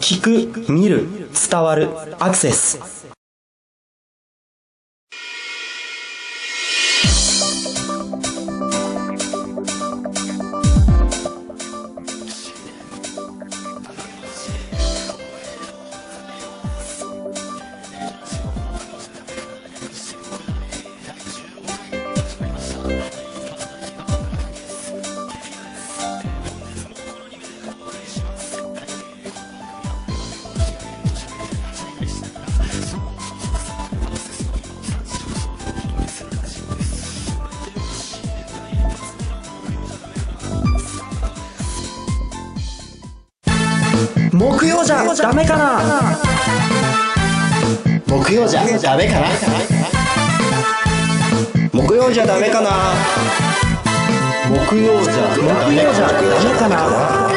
聞く、見る、伝わる、アクセス。ダメかな？木曜じゃダメかな？木曜じゃダメかな？木曜じゃ木曜じゃダメかな「